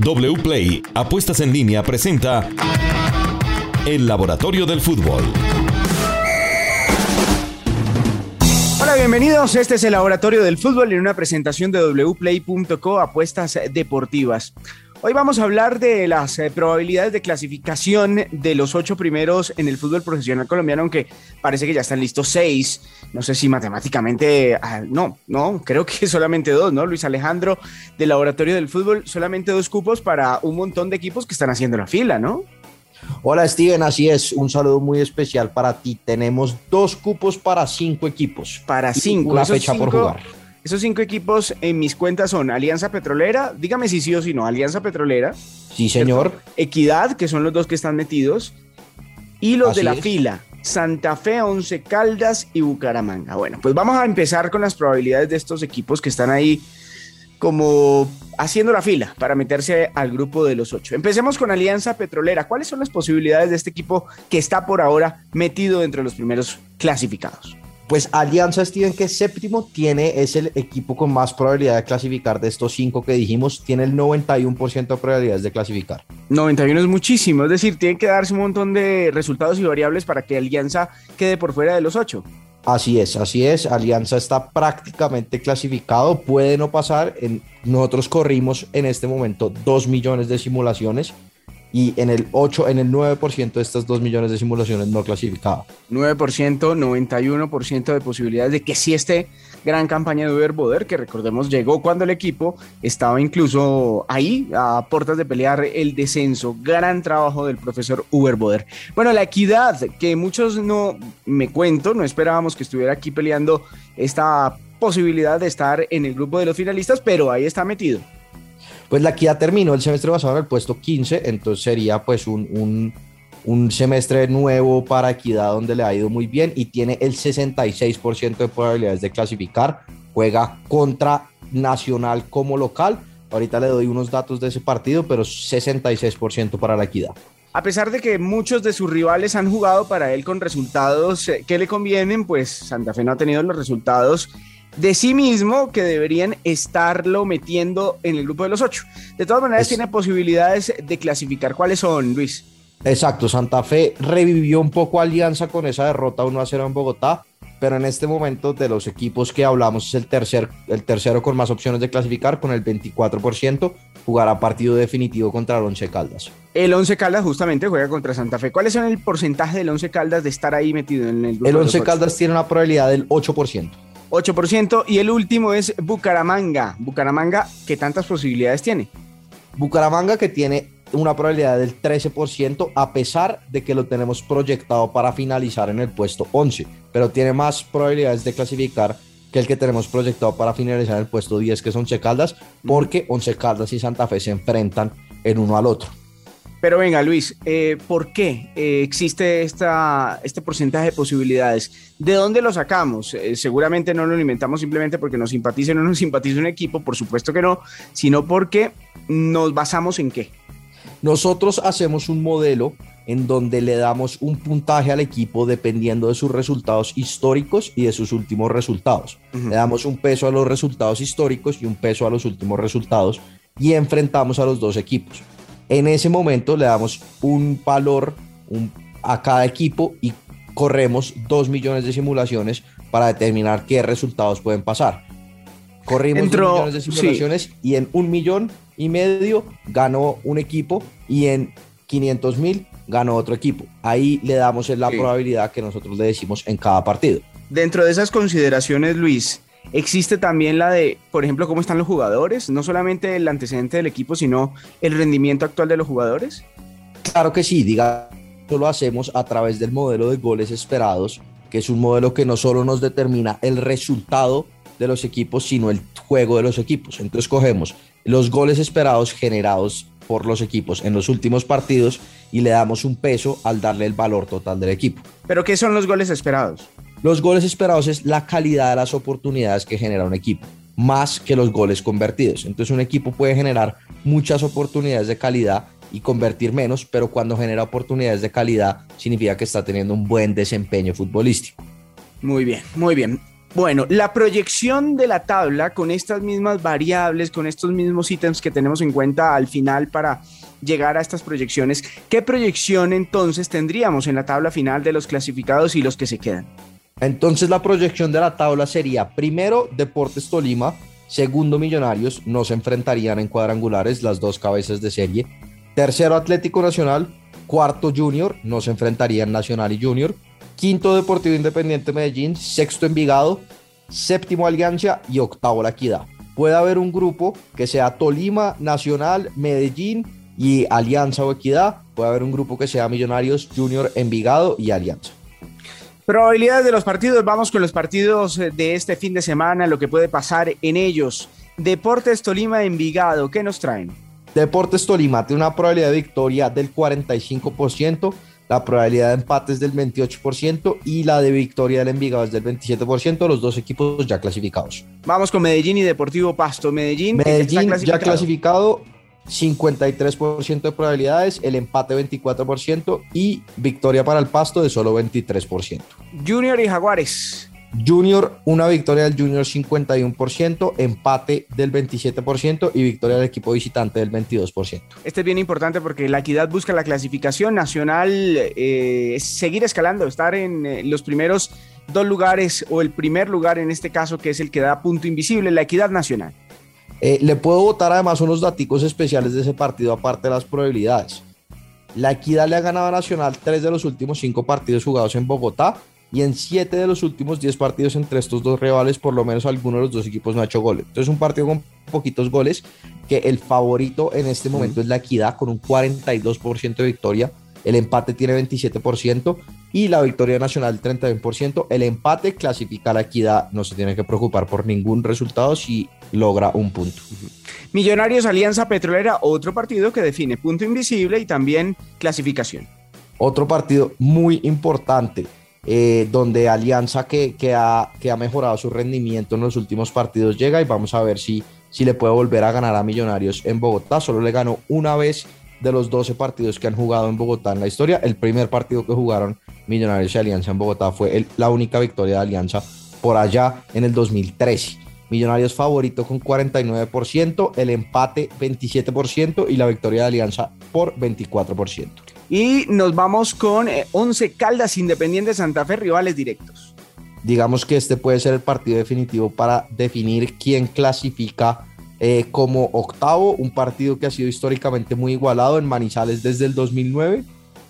WPLAY Apuestas en línea presenta El Laboratorio del Fútbol. Hola, bienvenidos. Este es el Laboratorio del Fútbol en una presentación de wplay.co Apuestas Deportivas. Hoy vamos a hablar de las eh, probabilidades de clasificación de los ocho primeros en el fútbol profesional colombiano, aunque parece que ya están listos seis. No sé si matemáticamente, ah, no, no, creo que solamente dos, ¿no? Luis Alejandro del Laboratorio del Fútbol, solamente dos cupos para un montón de equipos que están haciendo la fila, ¿no? Hola Steven, así es, un saludo muy especial para ti. Tenemos dos cupos para cinco equipos. Para cinco. Una fecha por jugar. Esos cinco equipos en mis cuentas son Alianza Petrolera, dígame si sí o si no, Alianza Petrolera. Sí, señor. Equidad, que son los dos que están metidos. Y los de la fila, Santa Fe, Once Caldas y Bucaramanga. Bueno, pues vamos a empezar con las probabilidades de estos equipos que están ahí como haciendo la fila para meterse al grupo de los ocho. Empecemos con Alianza Petrolera. ¿Cuáles son las posibilidades de este equipo que está por ahora metido entre los primeros clasificados? Pues Alianza Steven, que es séptimo, tiene, es el equipo con más probabilidad de clasificar de estos cinco que dijimos, tiene el 91% de probabilidades de clasificar. 91 es muchísimo, es decir, tiene que darse un montón de resultados y variables para que Alianza quede por fuera de los ocho. Así es, así es. Alianza está prácticamente clasificado, puede no pasar. En, nosotros corrimos en este momento 2 millones de simulaciones y en el 8, en el 9% de estas 2 millones de simulaciones no clasificado. 9%, 91% de posibilidades de que sí esté gran campaña de Uber Boder, que recordemos llegó cuando el equipo estaba incluso ahí a puertas de pelear el descenso. Gran trabajo del profesor Uber Boder. Bueno, la equidad, que muchos no me cuento, no esperábamos que estuviera aquí peleando esta posibilidad de estar en el grupo de los finalistas, pero ahí está metido. Pues la equidad terminó el semestre pasado en el puesto 15, entonces sería pues un, un, semestre nuevo para equidad donde le ha ido muy bien y tiene el 66% de probabilidades de clasificar. Juega contra Nacional como local. Ahorita le doy unos datos de ese partido, pero 66% para la equidad. A pesar de que muchos de sus rivales han jugado para él con resultados eh, que le convienen, pues Santa Fe no ha tenido los resultados de sí mismo que deberían estarlo metiendo en el grupo de los ocho. De todas maneras, tiene posibilidades de clasificar. ¿Cuáles son, Luis? Exacto, Santa Fe revivió un poco Alianza con esa derrota 1 a 0 en Bogotá, pero en este momento de los equipos que hablamos es el, tercer, el tercero con más opciones de clasificar, con el 24%, jugará partido definitivo contra el Once Caldas. El Once Caldas justamente juega contra Santa Fe. ¿Cuál es el porcentaje del Once Caldas de estar ahí metido en el grupo? El Once Caldas tiene una probabilidad del 8%. 8%. Y el último es Bucaramanga. Bucaramanga, ¿qué tantas posibilidades tiene? Bucaramanga que tiene una probabilidad del 13% a pesar de que lo tenemos proyectado para finalizar en el puesto 11, pero tiene más probabilidades de clasificar que el que tenemos proyectado para finalizar en el puesto 10, que son Once Caldas, porque Once Caldas y Santa Fe se enfrentan en uno al otro. Pero venga, Luis, eh, ¿por qué eh, existe esta, este porcentaje de posibilidades? ¿De dónde lo sacamos? Eh, seguramente no lo inventamos simplemente porque nos simpatiza o no nos simpatiza un equipo, por supuesto que no, sino porque nos basamos en qué. Nosotros hacemos un modelo en donde le damos un puntaje al equipo dependiendo de sus resultados históricos y de sus últimos resultados. Le damos un peso a los resultados históricos y un peso a los últimos resultados y enfrentamos a los dos equipos. En ese momento le damos un valor a cada equipo y corremos dos millones de simulaciones para determinar qué resultados pueden pasar. Corrimos dos millones de simulaciones y en un millón y medio ganó un equipo y en 500 mil ganó otro equipo. Ahí le damos la probabilidad que nosotros le decimos en cada partido. Dentro de esas consideraciones, Luis, Existe también la de, por ejemplo, cómo están los jugadores, no solamente el antecedente del equipo, sino el rendimiento actual de los jugadores. Claro que sí, diga, lo hacemos a través del modelo de goles esperados, que es un modelo que no solo nos determina el resultado de los equipos, sino el juego de los equipos. Entonces cogemos los goles esperados generados por los equipos en los últimos partidos y le damos un peso al darle el valor total del equipo. ¿Pero qué son los goles esperados? Los goles esperados es la calidad de las oportunidades que genera un equipo, más que los goles convertidos. Entonces un equipo puede generar muchas oportunidades de calidad y convertir menos, pero cuando genera oportunidades de calidad significa que está teniendo un buen desempeño futbolístico. Muy bien, muy bien. Bueno, la proyección de la tabla con estas mismas variables, con estos mismos ítems que tenemos en cuenta al final para llegar a estas proyecciones, ¿qué proyección entonces tendríamos en la tabla final de los clasificados y los que se quedan? Entonces la proyección de la tabla sería primero Deportes Tolima, segundo Millonarios, no se enfrentarían en cuadrangulares las dos cabezas de serie, tercero Atlético Nacional, cuarto Junior, no se enfrentarían Nacional y Junior, quinto Deportivo Independiente Medellín, sexto Envigado, séptimo Alianza y octavo La Equidad. Puede haber un grupo que sea Tolima, Nacional, Medellín y Alianza o Equidad. Puede haber un grupo que sea Millonarios, Junior, Envigado y Alianza. Probabilidades de los partidos, vamos con los partidos eh, de este fin de semana, lo que puede pasar en ellos. Deportes Tolima Envigado, ¿qué nos traen? Deportes Tolima tiene una probabilidad de victoria del 45%, la probabilidad de empate es del 28% y la de victoria del Envigado es del 27%, los dos equipos ya clasificados. Vamos con Medellín y Deportivo Pasto. Medellín, Medellín ya clasificado 53% de probabilidades, el empate 24% y victoria para el Pasto de solo 23%. Junior y Jaguares. Junior, una victoria del Junior 51%, empate del 27% y victoria del equipo visitante del 22%. Este es bien importante porque la equidad busca la clasificación nacional, eh, seguir escalando, estar en eh, los primeros dos lugares o el primer lugar en este caso que es el que da punto invisible, la equidad nacional. Eh, le puedo votar además unos datos especiales de ese partido aparte de las probabilidades. La Equidad le ha ganado a Nacional tres de los últimos cinco partidos jugados en Bogotá y en siete de los últimos diez partidos entre estos dos rivales, por lo menos alguno de los dos equipos no ha hecho goles. Entonces, un partido con poquitos goles, que el favorito en este momento es la Equidad con un 42% de victoria. El empate tiene 27% y la victoria nacional 31%. El empate clasifica a la equidad, no se tiene que preocupar por ningún resultado si logra un punto. Millonarios Alianza Petrolera, otro partido que define punto invisible y también clasificación. Otro partido muy importante, eh, donde Alianza que, que, ha, que ha mejorado su rendimiento en los últimos partidos llega y vamos a ver si, si le puede volver a ganar a Millonarios en Bogotá. Solo le ganó una vez de los 12 partidos que han jugado en Bogotá en la historia. El primer partido que jugaron Millonarios y Alianza en Bogotá fue la única victoria de Alianza por allá en el 2013. Millonarios favorito con 49%, el empate 27% y la victoria de Alianza por 24%. Y nos vamos con 11 eh, Caldas Independiente Santa Fe, rivales directos. Digamos que este puede ser el partido definitivo para definir quién clasifica eh, como octavo, un partido que ha sido históricamente muy igualado en Manizales desde el 2009.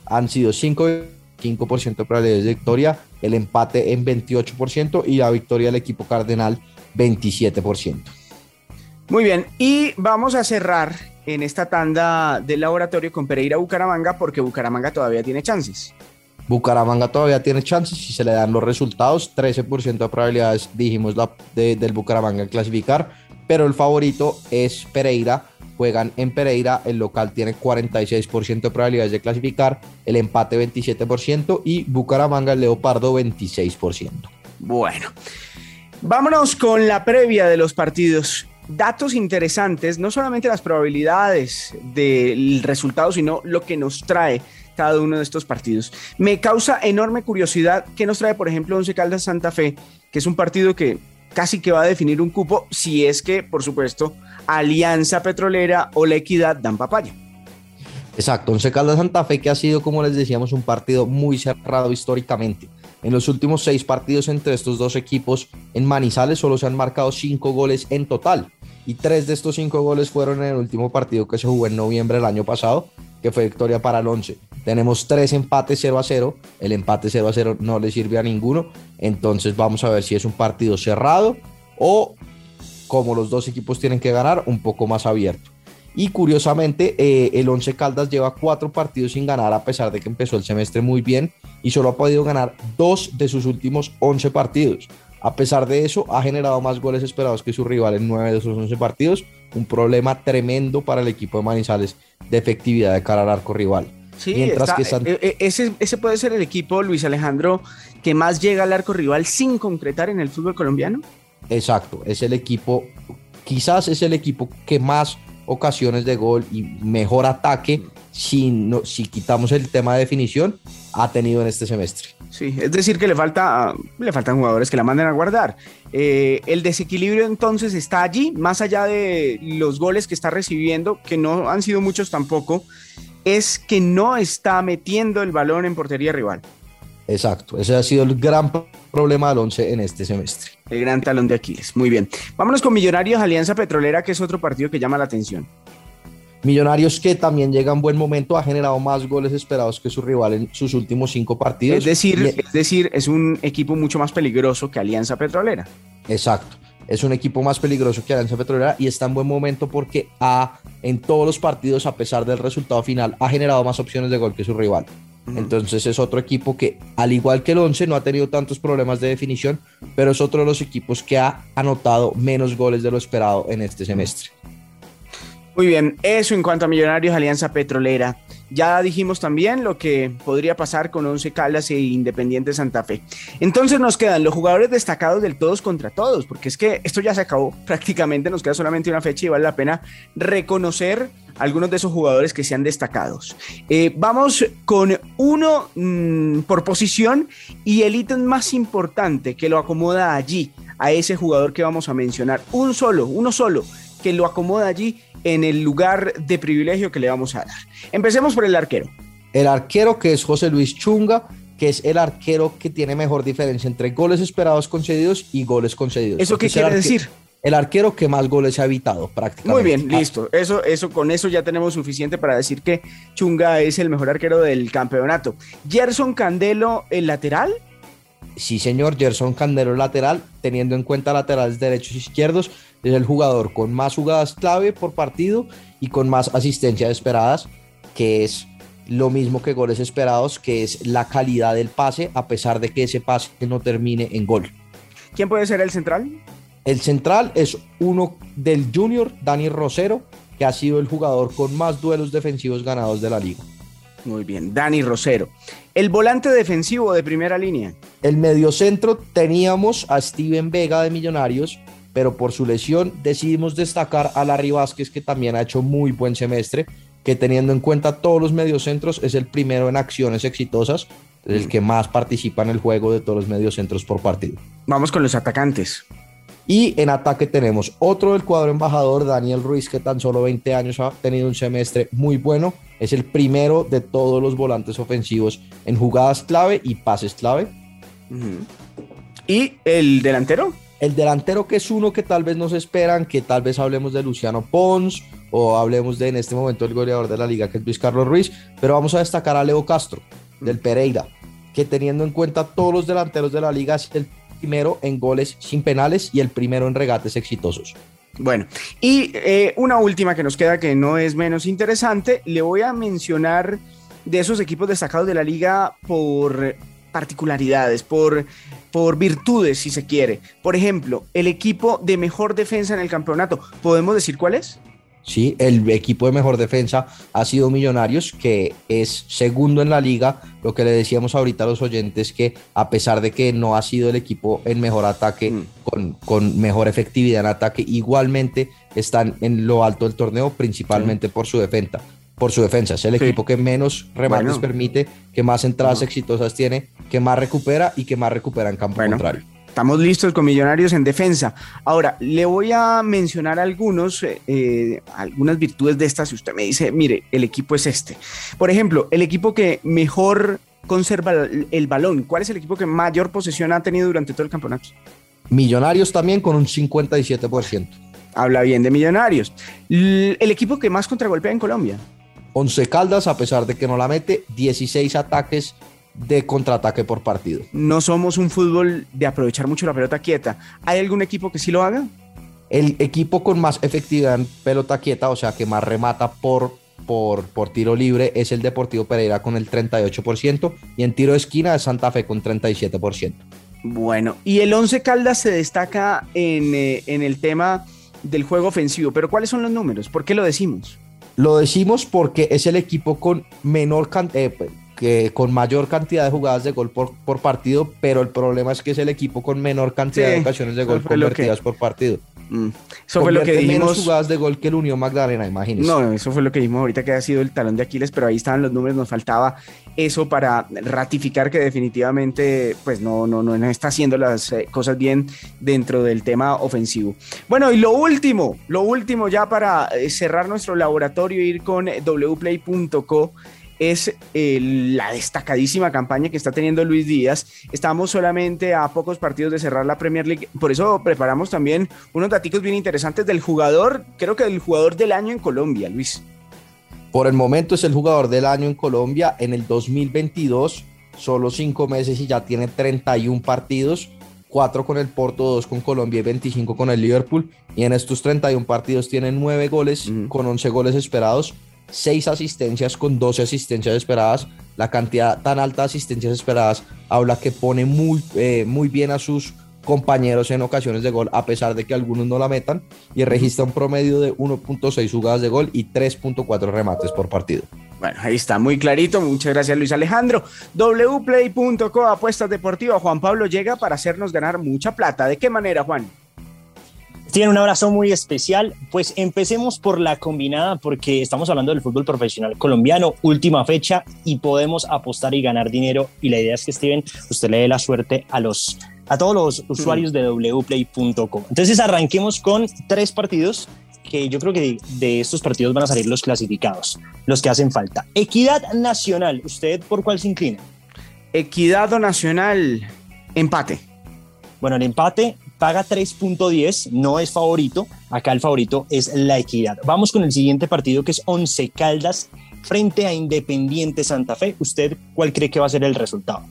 Han sido 5% de probabilidades de victoria, el empate en 28% y la victoria del equipo cardenal 27%. Muy bien, y vamos a cerrar en esta tanda del laboratorio con Pereira Bucaramanga porque Bucaramanga todavía tiene chances. Bucaramanga todavía tiene chances si se le dan los resultados, 13% de probabilidades dijimos la, del Bucaramanga clasificar, pero el favorito es Pereira. Juegan en Pereira, el local tiene 46% de probabilidades de clasificar, el empate 27% y Bucaramanga, el Leopardo 26%. Bueno, vámonos con la previa de los partidos. Datos interesantes, no solamente las probabilidades del resultado, sino lo que nos trae cada uno de estos partidos. Me causa enorme curiosidad qué nos trae, por ejemplo, Once Caldas Santa Fe, que es un partido que casi que va a definir un cupo si es que, por supuesto, Alianza Petrolera o La Equidad dan papaya. Exacto, Once Caldas Santa Fe que ha sido, como les decíamos, un partido muy cerrado históricamente. En los últimos seis partidos entre estos dos equipos en Manizales solo se han marcado cinco goles en total y tres de estos cinco goles fueron en el último partido que se jugó en noviembre del año pasado, que fue victoria para el 11. Tenemos tres empates 0 a 0, el empate 0 a 0 no le sirve a ninguno, entonces vamos a ver si es un partido cerrado o como los dos equipos tienen que ganar, un poco más abierto. Y curiosamente, eh, el Once Caldas lleva cuatro partidos sin ganar a pesar de que empezó el semestre muy bien y solo ha podido ganar dos de sus últimos 11 partidos. A pesar de eso, ha generado más goles esperados que su rival en nueve de esos 11 partidos. Un problema tremendo para el equipo de Manizales de efectividad de cara al arco rival. Sí, Mientras que eh, eh, ese, ese puede ser el equipo, Luis Alejandro, que más llega al arco rival sin concretar en el fútbol colombiano. Exacto, es el equipo, quizás es el equipo que más ocasiones de gol y mejor ataque, si, no, si quitamos el tema de definición, ha tenido en este semestre. Sí, es decir, que le, falta, le faltan jugadores que la manden a guardar. Eh, el desequilibrio entonces está allí, más allá de los goles que está recibiendo, que no han sido muchos tampoco, es que no está metiendo el balón en portería rival. Exacto, ese ha sido el gran problema del 11 en este semestre. El gran talón de Aquiles, muy bien. Vámonos con Millonarios Alianza Petrolera, que es otro partido que llama la atención. Millonarios que también llega en buen momento, ha generado más goles esperados que su rival en sus últimos cinco partidos. Es decir, es decir, es un equipo mucho más peligroso que Alianza Petrolera. Exacto. Es un equipo más peligroso que Alianza Petrolera y está en buen momento porque ha, en todos los partidos, a pesar del resultado final, ha generado más opciones de gol que su rival. Entonces es otro equipo que, al igual que el 11, no ha tenido tantos problemas de definición, pero es otro de los equipos que ha anotado menos goles de lo esperado en este semestre. Muy bien, eso en cuanto a Millonarios Alianza Petrolera. Ya dijimos también lo que podría pasar con Once Caldas e Independiente Santa Fe. Entonces nos quedan los jugadores destacados del todos contra todos, porque es que esto ya se acabó prácticamente, nos queda solamente una fecha y vale la pena reconocer algunos de esos jugadores que sean destacados. Eh, vamos con uno mm, por posición y el ítem más importante que lo acomoda allí, a ese jugador que vamos a mencionar. Un solo, uno solo, que lo acomoda allí en el lugar de privilegio que le vamos a dar. Empecemos por el arquero. El arquero que es José Luis Chunga, que es el arquero que tiene mejor diferencia entre goles esperados concedidos y goles concedidos. ¿Eso qué quiere decir? El arquero que más goles ha evitado prácticamente. Muy bien, listo. Eso, eso, con eso ya tenemos suficiente para decir que Chunga es el mejor arquero del campeonato. Gerson Candelo, el lateral. Sí, señor, Gerson Candelo lateral, teniendo en cuenta laterales derechos e izquierdos, es el jugador con más jugadas clave por partido y con más asistencias esperadas, que es lo mismo que goles esperados, que es la calidad del pase, a pesar de que ese pase no termine en gol. ¿Quién puede ser el central? El central es uno del junior, Dani Rosero, que ha sido el jugador con más duelos defensivos ganados de la liga. Muy bien, Dani Rosero. El volante defensivo de primera línea. El mediocentro teníamos a Steven Vega de Millonarios, pero por su lesión decidimos destacar a Larry Vázquez, que también ha hecho muy buen semestre, que teniendo en cuenta todos los mediocentros es el primero en acciones exitosas, el que más participa en el juego de todos los mediocentros por partido. Vamos con los atacantes. Y en ataque tenemos otro del cuadro embajador, Daniel Ruiz, que tan solo 20 años ha tenido un semestre muy bueno. Es el primero de todos los volantes ofensivos en jugadas clave y pases clave. ¿Y el delantero? El delantero que es uno que tal vez nos esperan, que tal vez hablemos de Luciano Pons o hablemos de en este momento el goleador de la liga que es Luis Carlos Ruiz, pero vamos a destacar a Leo Castro del Pereira, que teniendo en cuenta todos los delanteros de la liga es el primero en goles sin penales y el primero en regates exitosos. Bueno, y eh, una última que nos queda que no es menos interesante, le voy a mencionar de esos equipos destacados de la liga por particularidades, por por virtudes, si se quiere. Por ejemplo, el equipo de mejor defensa en el campeonato, ¿podemos decir cuál es? Sí, el equipo de mejor defensa ha sido Millonarios, que es segundo en la liga. Lo que le decíamos ahorita a los oyentes, que a pesar de que no ha sido el equipo en mejor ataque, mm. con, con, mejor efectividad en ataque, igualmente están en lo alto del torneo, principalmente por su defensa por su defensa. Es el equipo que menos remates permite, que más entradas exitosas tiene, que más recupera y que más recupera en campo contrario. Estamos listos con Millonarios en defensa. Ahora, le voy a mencionar algunos, eh, algunas virtudes de estas. Si usted me dice, mire, el equipo es este. Por ejemplo, el equipo que mejor conserva el balón. ¿Cuál es el equipo que mayor posesión ha tenido durante todo el campeonato? Millonarios también con un 57%. Habla bien de Millonarios. El equipo que más contragolpea en Colombia. Once Caldas, a pesar de que no la mete, 16 ataques de contraataque por partido. No somos un fútbol de aprovechar mucho la pelota quieta. ¿Hay algún equipo que sí lo haga? El equipo con más efectividad en pelota quieta, o sea, que más remata por, por, por tiro libre, es el Deportivo Pereira con el 38% y en tiro de esquina es Santa Fe con 37%. Bueno, y el Once Caldas se destaca en, eh, en el tema del juego ofensivo, pero ¿cuáles son los números? ¿Por qué lo decimos? Lo decimos porque es el equipo con menor eh, que con mayor cantidad de jugadas de gol por, por, partido, pero el problema es que es el equipo con menor cantidad de ocasiones de gol convertidas por partido. Mm. Eso fue lo que dijimos. menos jugadas de gol que el Unión Magdalena, imagínese. No, eso fue lo que dijimos ahorita que ha sido el talón de Aquiles, pero ahí estaban los números, nos faltaba eso para ratificar que definitivamente pues no, no, no está haciendo las eh, cosas bien dentro del tema ofensivo. Bueno, y lo último, lo último ya para eh, cerrar nuestro laboratorio, ir con wplay.co es la destacadísima campaña que está teniendo Luis Díaz. Estamos solamente a pocos partidos de cerrar la Premier League, por eso preparamos también unos datos bien interesantes del jugador, creo que del jugador del año en Colombia, Luis. Por el momento es el jugador del año en Colombia en el 2022, solo cinco meses y ya tiene 31 partidos. 4 con el Porto, 2 con Colombia y 25 con el Liverpool. Y en estos 31 partidos tiene 9 goles con 11 goles esperados. 6 asistencias con 12 asistencias esperadas. La cantidad tan alta de asistencias esperadas habla que pone muy, eh, muy bien a sus compañeros en ocasiones de gol, a pesar de que algunos no la metan, y registra un promedio de 1.6 jugadas de gol y 3.4 remates por partido. Bueno, ahí está, muy clarito. Muchas gracias, Luis Alejandro. wplay.co, apuestas deportivas. Juan Pablo llega para hacernos ganar mucha plata. ¿De qué manera, Juan? Tiene un abrazo muy especial. Pues empecemos por la combinada porque estamos hablando del fútbol profesional colombiano, última fecha y podemos apostar y ganar dinero. Y la idea es que Steven, usted le dé la suerte a los a todos los usuarios de wplay.com. Entonces arranquemos con tres partidos que yo creo que de, estos partidos van a salir los clasificados, los que hacen falta. Equidad Nacional, ¿usted por cuál se inclina? Equidad Nacional, empate. Bueno, el empate paga 3.10, no es favorito. Acá el favorito es la equidad. Vamos con el siguiente partido que es Once Caldas frente a Independiente Santa Fe. ¿Usted cuál cree que va a ser el resultado?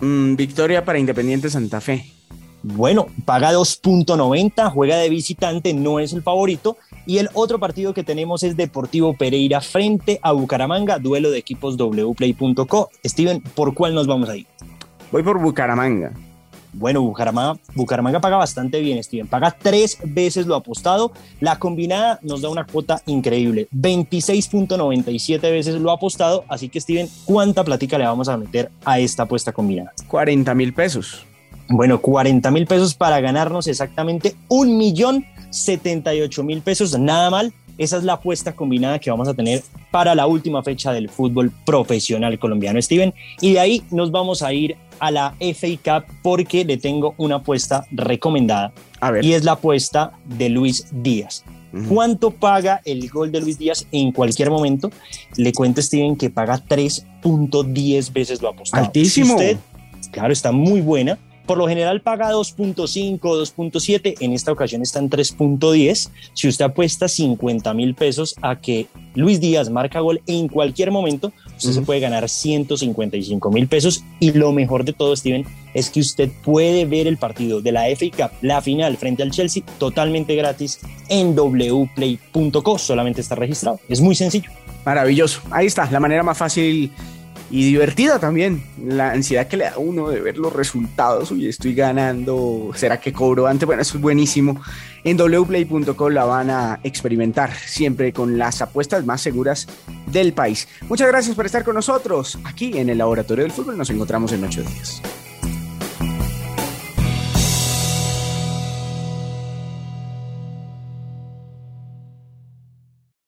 Mm, victoria para Independiente Santa Fe. Bueno, paga 2.90, juega de visitante, no es el favorito. Y el otro partido que tenemos es Deportivo Pereira frente a Bucaramanga, duelo de equipos wplay.co. Steven, ¿por cuál nos vamos a ir? Voy por Bucaramanga. Bueno, Bucaramanga, Bucaramanga paga bastante bien, Steven. Paga tres veces lo apostado. La combinada nos da una cuota increíble. 26.97 veces lo apostado. Así que, Steven, ¿cuánta plática le vamos a meter a esta apuesta combinada? 40 mil pesos. Bueno, 40 mil pesos para ganarnos exactamente un millón 78 mil pesos. Nada mal. Esa es la apuesta combinada que vamos a tener para la última fecha del fútbol profesional colombiano, Steven. Y de ahí nos vamos a ir a la FA Cup porque le tengo una apuesta recomendada. A ver. Y es la apuesta de Luis Díaz. ¿Cuánto paga el gol de Luis Díaz en cualquier momento? Le cuento, Steven, que paga 3.10 veces lo apostado. Altísimo. usted, claro, está muy buena. Por lo general paga 2.5, 2.7, en esta ocasión está en 3.10. Si usted apuesta 50 mil pesos a que Luis Díaz marca gol en cualquier momento, usted se puede ganar 155 mil pesos. Y lo mejor de todo, Steven, es que usted puede ver el partido de la FA Cup, la final frente al Chelsea, totalmente gratis en wplay.co. Solamente está registrado. Es muy sencillo. Maravilloso. Ahí está, la manera más fácil y divertida también. La ansiedad que le da uno de ver los resultados. Uy, estoy ganando. ¿Será que cobro antes? Bueno, eso es buenísimo. En wplay.com la van a experimentar siempre con las apuestas más seguras del país. Muchas gracias por estar con nosotros aquí en el Laboratorio del Fútbol. Nos encontramos en ocho días.